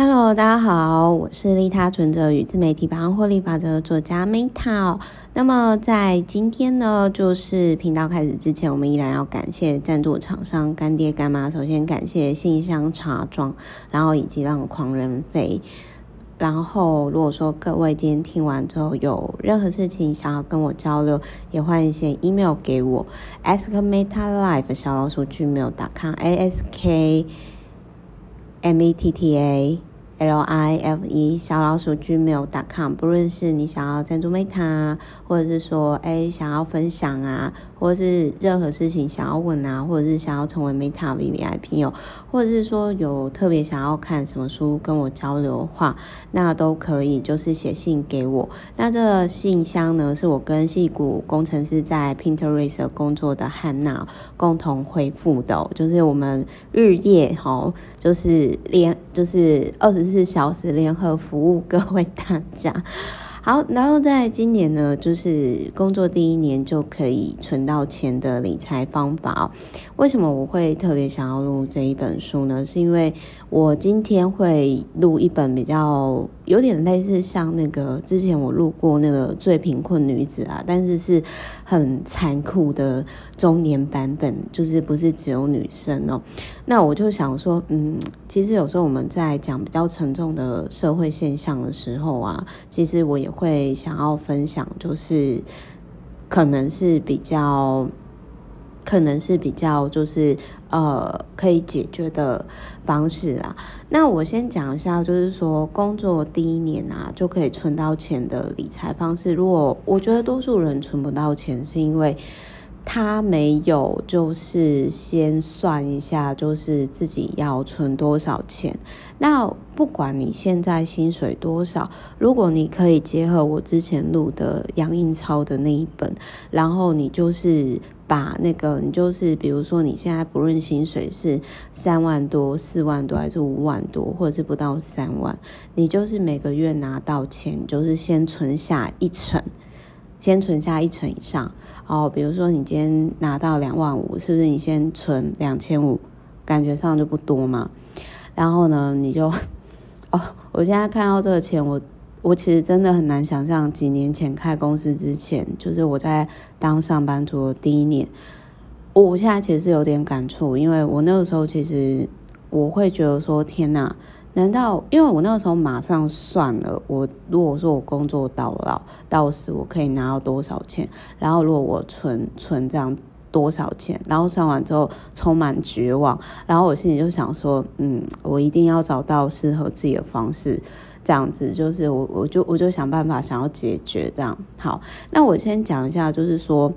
Hello，大家好，我是利他存折与自媒体百万获利法则的作家 Meta。那么在今天呢，就是频道开始之前，我们依然要感谢赞助厂商干爹干妈。首先感谢信箱茶庄，然后以及让狂人飞。然后如果说各位今天听完之后有任何事情想要跟我交流，也欢迎写 email 给我，askmetalife 小老鼠 gmail.com，a s k m e t t a L I F E 小老鼠 gmail.com，不论是你想要赞助 Meta，或者是说哎想要分享啊，或是任何事情想要问啊，或者是想要成为 Meta VVIP 哦，或者是说有特别想要看什么书跟我交流的话，那都可以，就是写信给我。那这个信箱呢，是我跟戏谷工程师在 Pinterest 工作的汉娜共同回复的，就是我们日夜哈，就是连就是二十。四小时联合服务各位大家，好，然后在今年呢，就是工作第一年就可以存到钱的理财方法哦。为什么我会特别想要录这一本书呢？是因为我今天会录一本比较有点类似像那个之前我录过那个最贫困女子啊，但是是很残酷的中年版本，就是不是只有女生哦。那我就想说，嗯，其实有时候我们在讲比较沉重的社会现象的时候啊，其实我也会想要分享，就是可能是比较。可能是比较就是呃可以解决的方式啦。那我先讲一下，就是说工作第一年啊就可以存到钱的理财方式。如果我觉得多数人存不到钱，是因为他没有就是先算一下，就是自己要存多少钱。那不管你现在薪水多少，如果你可以结合我之前录的杨印超的那一本，然后你就是。把那个，你就是比如说，你现在不论薪水是三万多、四万多，还是五万多，或者是不到三万，你就是每个月拿到钱，就是先存下一成，先存下一成以上。哦，比如说你今天拿到两万五，是不是你先存两千五？感觉上就不多嘛。然后呢，你就 哦，我现在看到这个钱，我。我其实真的很难想象，几年前开公司之前，就是我在当上班族的第一年，我现在其实是有点感触，因为我那个时候其实我会觉得说，天哪，难道因为我那个时候马上算了，我如果说我工作到老到死，我可以拿到多少钱，然后如果我存存这样多少钱，然后算完之后充满绝望，然后我心里就想说，嗯，我一定要找到适合自己的方式。这样子就是我，我就我就想办法想要解决这样。好，那我先讲一下，就是说，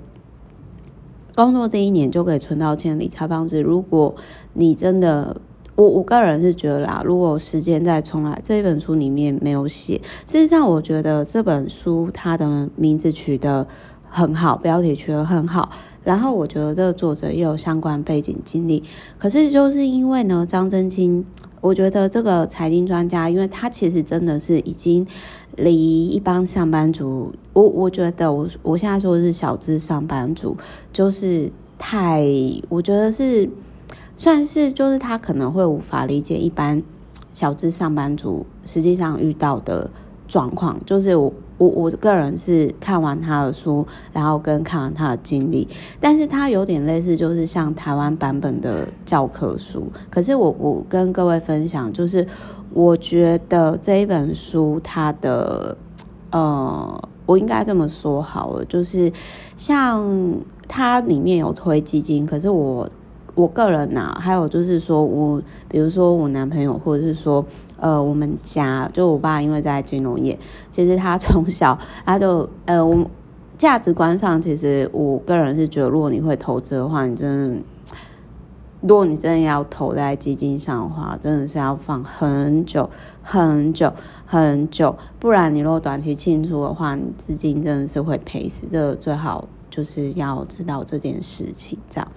工作第一年就可以存到钱的理财方式。如果你真的，我我个人是觉得啦，如果时间再重来，这一本书里面没有写。事实上，我觉得这本书它的名字取得很好，标题取得很好。然后我觉得这个作者也有相关背景经历。可是就是因为呢，张真清。我觉得这个财经专家，因为他其实真的是已经离一般上班族，我我觉得我我现在说的是小资上班族，就是太，我觉得是算是就是他可能会无法理解一般小资上班族实际上遇到的状况，就是我。我我个人是看完他的书，然后跟看完他的经历，但是他有点类似，就是像台湾版本的教科书。可是我我跟各位分享，就是我觉得这一本书，它的呃，我应该这么说好了，就是像它里面有推基金，可是我。我个人呐、啊，还有就是说我，比如说我男朋友，或者是说，呃，我们家就我爸，因为在金融业，其实他从小他就，呃，我价值观上，其实我个人是觉得，如果你会投资的话，你真的，如果你真的要投在基金上的话，真的是要放很久很久很久，不然你如果短期进出的话，你资金真的是会赔死。这个最好就是要知道这件事情，这样。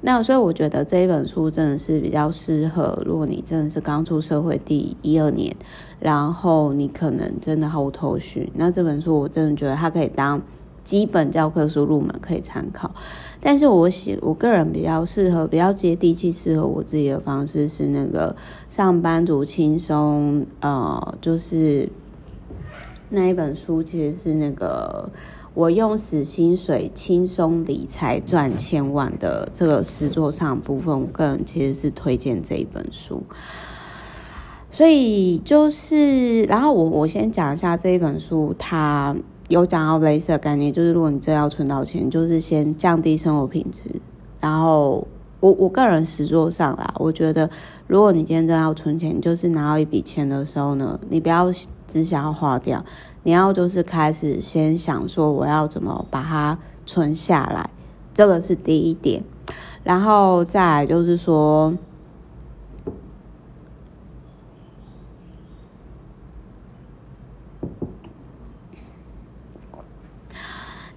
那所以我觉得这一本书真的是比较适合，如果你真的是刚出社会第一二年，然后你可能真的毫无头绪，那这本书我真的觉得它可以当基本教科书入门可以参考。但是我喜我个人比较适合、比较接地气、适合我自己的方式是那个上班族轻松，呃，就是那一本书其实是那个我用死薪水轻松理财赚千万的这个实作上部分，我个人其实是推荐这一本书。所以就是，然后我我先讲一下这一本书，它。有讲到类似的概念，就是如果你真要存到钱，就是先降低生活品质。然后我我个人实作上啦，我觉得如果你今天真要存钱，就是拿到一笔钱的时候呢，你不要只想要花掉，你要就是开始先想说我要怎么把它存下来，这个是第一点。然后再就是说。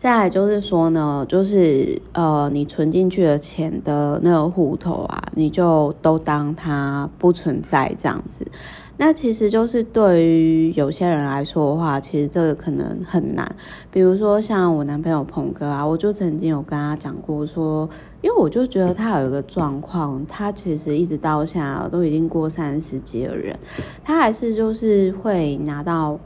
再来就是说呢，就是呃，你存进去的钱的那个户头啊，你就都当它不存在这样子。那其实就是对于有些人来说的话，其实这个可能很难。比如说像我男朋友鹏哥啊，我就曾经有跟他讲过说，因为我就觉得他有一个状况，他其实一直到现在都已经过三十几的人，他还是就是会拿到。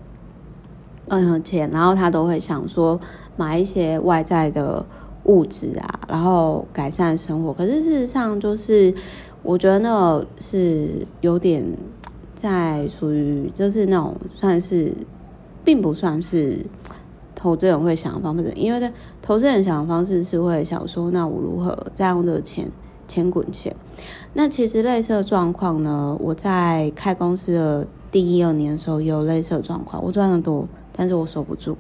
嗯，钱，然后他都会想说买一些外在的物质啊，然后改善生活。可是事实上，就是我觉得那是有点在属于，就是那种算是，并不算是投资人会想的方式。因为呢，投资人想的方式是会想说，那我如何再用这个钱钱滚钱？那其实类似的状况呢，我在开公司的第一二年的时候也有类似的状况，我赚得多。但是我守不住，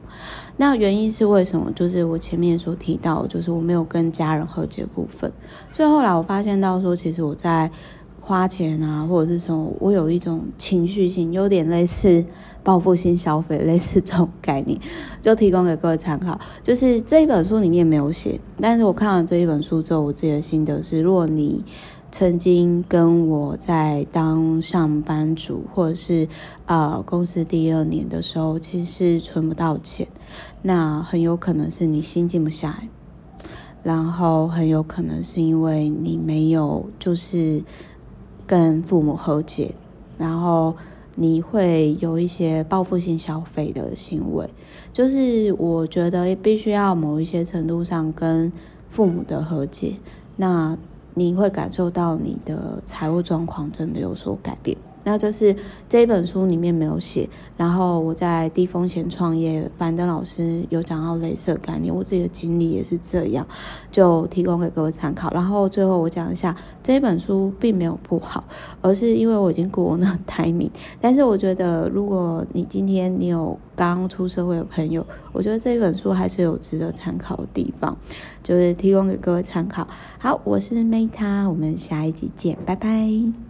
那原因是为什么？就是我前面所提到，就是我没有跟家人和解部分。所以后来我发现到说，其实我在花钱啊，或者是说我有一种情绪性，有点类似报复性消费，类似这种概念，就提供给各位参考。就是这一本书里面没有写，但是我看完这一本书之后，我自己的心得是：如果你曾经跟我在当上班族，或者是呃公司第二年的时候，其实是存不到钱，那很有可能是你心静不下来，然后很有可能是因为你没有就是跟父母和解，然后你会有一些报复性消费的行为，就是我觉得必须要某一些程度上跟父母的和解，那。你会感受到你的财务状况真的有所改变。那就是这一本书里面没有写，然后我在低风险创业，樊登老师有讲到类似的概念，我自己的经历也是这样，就提供给各位参考。然后最后我讲一下，这一本书并没有不好，而是因为我已经过了那个 timing。但是我觉得，如果你今天你有刚出社会的朋友，我觉得这一本书还是有值得参考的地方，就是提供给各位参考。好，我是 Meta，我们下一集见，拜拜。